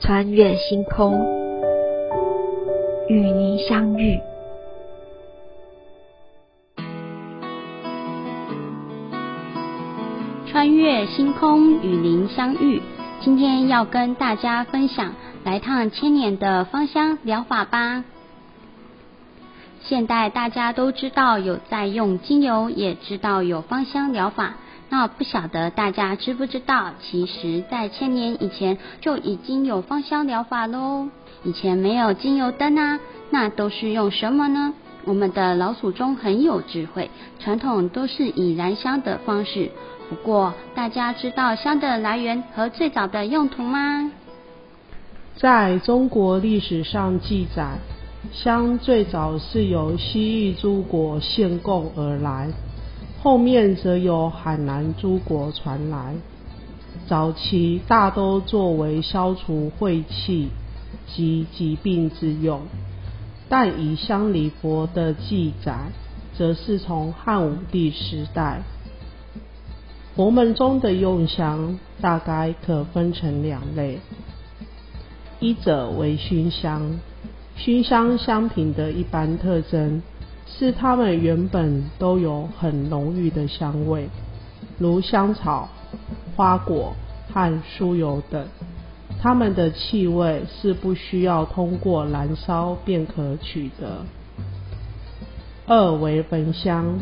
穿越星空，与您相遇。穿越星空，与您相遇。今天要跟大家分享来趟千年的芳香疗法吧。现代大家都知道有在用精油，也知道有芳香疗法。那不晓得大家知不知道，其实，在千年以前就已经有芳香疗法喽。以前没有精油灯啊，那都是用什么呢？我们的老祖宗很有智慧，传统都是以燃香的方式。不过，大家知道香的来源和最早的用途吗？在中国历史上记载，香最早是由西域诸国献贡而来，后面则由海南诸国传来。早期大都作为消除晦气及疾病之用，但以香礼佛的记载，则是从汉武帝时代。佛门中的用香大概可分成两类，一者为熏香。熏香香品的一般特征是，它们原本都有很浓郁的香味，如香草、花果和酥油等。它们的气味是不需要通过燃烧便可取得。二为焚香。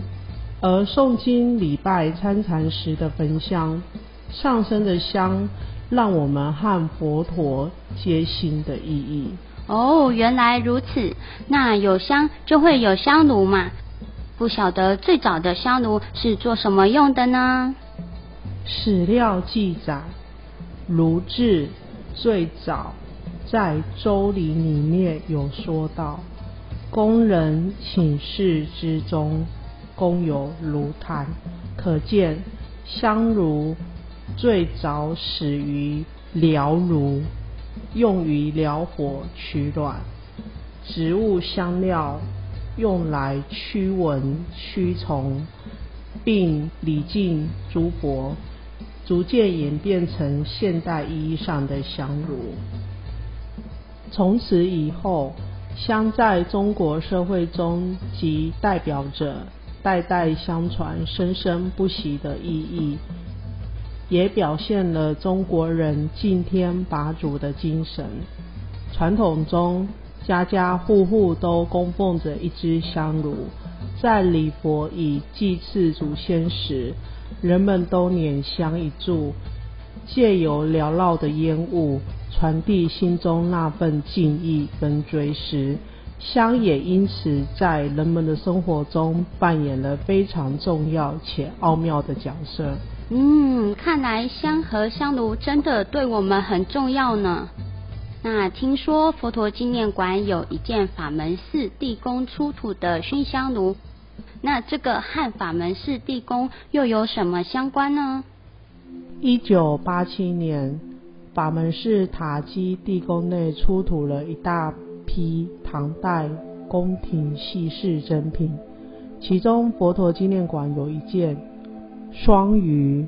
而诵经礼拜参禅时的焚香，上升的香，让我们和佛陀接心的意义。哦，原来如此。那有香就会有香炉嘛？不晓得最早的香炉是做什么用的呢？史料记载，炉制最早在《周礼》里面有说到，工人寝室之中。供有炉炭，可见香炉最早始于燎炉，用于燎火取暖；植物香料用来驱蚊驱虫，并礼敬诸佛，逐渐演变成现代意义上的香炉。从此以后，香在中国社会中即代表着。代代相传、生生不息的意义，也表现了中国人敬天拔祖的精神。传统中，家家户户都供奉着一支香炉，在礼佛以祭祀祖先时，人们都捻香一炷，借由缭绕的烟雾，传递心中那份敬意跟追思。香也因此在人们的生活中扮演了非常重要且奥妙的角色。嗯，看来香和香炉真的对我们很重要呢。那听说佛陀纪念馆有一件法门寺地宫出土的熏香炉，那这个和法门寺地宫又有什么相关呢？一九八七年，法门寺塔基地宫内出土了一大。批唐代宫廷细饰珍品，其中佛陀纪念馆有一件双鱼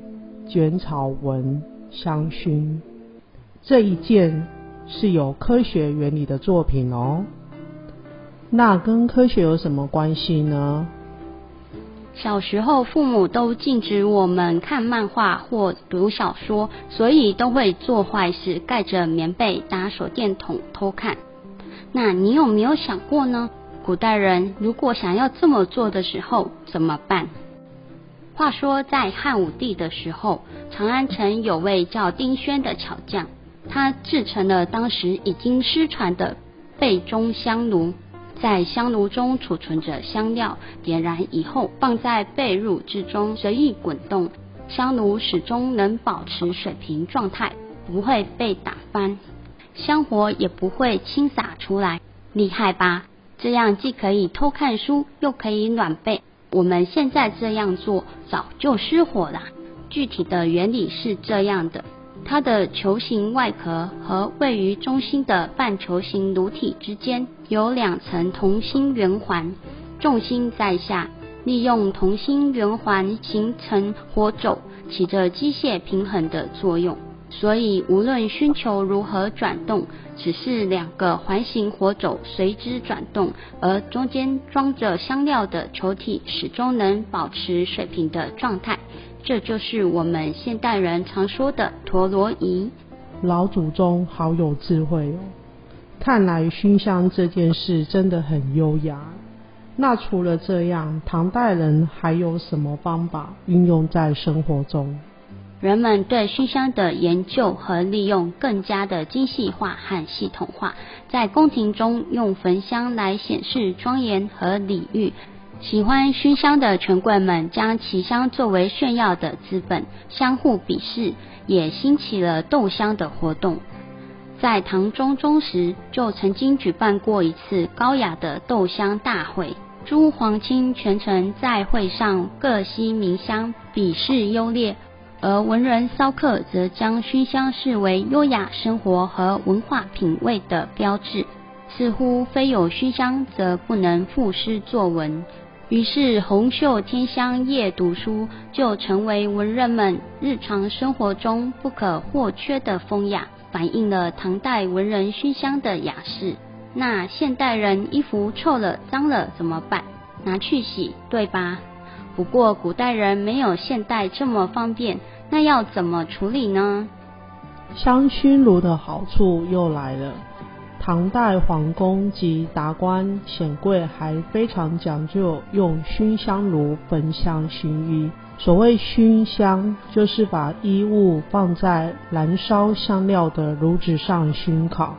卷草纹香薰，这一件是有科学原理的作品哦。那跟科学有什么关系呢？小时候父母都禁止我们看漫画或读小说，所以都会做坏事，盖着棉被打手电筒偷看。那你有没有想过呢？古代人如果想要这么做的时候怎么办？话说在汉武帝的时候，长安城有位叫丁轩的巧匠，他制成了当时已经失传的背中香炉，在香炉中储存着香料，点燃以后放在被褥之中随意滚动，香炉始终能保持水平状态，不会被打翻。香火也不会倾洒出来，厉害吧？这样既可以偷看书，又可以暖被。我们现在这样做早就失火了。具体的原理是这样的：它的球形外壳和位于中心的半球形炉体之间有两层同心圆环，重心在下，利用同心圆环形成火轴，起着机械平衡的作用。所以，无论熏球如何转动，只是两个环形火轴随之转动，而中间装着香料的球体始终能保持水平的状态。这就是我们现代人常说的陀螺仪。老祖宗好有智慧哦！看来熏香这件事真的很优雅。那除了这样，唐代人还有什么方法运用在生活中？人们对熏香的研究和利用更加的精细化和系统化，在宫廷中用焚香来显示庄严和礼遇。喜欢熏香的权贵们将奇香作为炫耀的资本，相互比试，也兴起了斗香的活动。在唐中宗时，就曾经举办过一次高雅的斗香大会，诸皇亲权臣在会上各悉名香，比试优劣。而文人骚客则将熏香视为优雅生活和文化品味的标志，似乎非有熏香则不能赋诗作文。于是，红袖添香夜读书就成为文人们日常生活中不可或缺的风雅，反映了唐代文人熏香的雅士。那现代人衣服臭了、脏了怎么办？拿去洗，对吧？不过，古代人没有现代这么方便，那要怎么处理呢？香薰炉的好处又来了。唐代皇宫及达官显贵还非常讲究用熏香炉焚香熏衣。所谓熏香，就是把衣物放在燃烧香料的炉子上熏烤。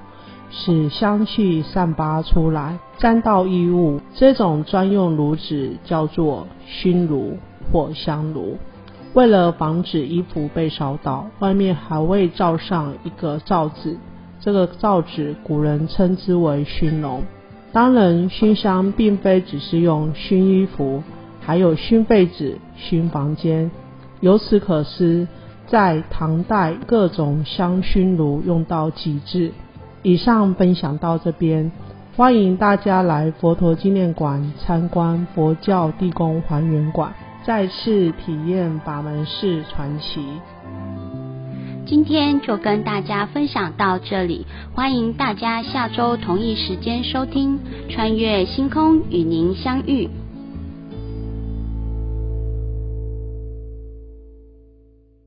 使香气散发出来，沾到衣物。这种专用炉子叫做熏炉或香炉。为了防止衣服被烧到，外面还会罩上一个罩子。这个罩子古人称之为熏笼。当然，熏香并非只是用熏衣服，还有熏被子、熏房间。由此可知，在唐代，各种香熏炉用到极致。以上分享到这边，欢迎大家来佛陀纪念馆参观佛教地宫还原馆，再次体验法门寺传奇。今天就跟大家分享到这里，欢迎大家下周同一时间收听《穿越星空与您相遇》。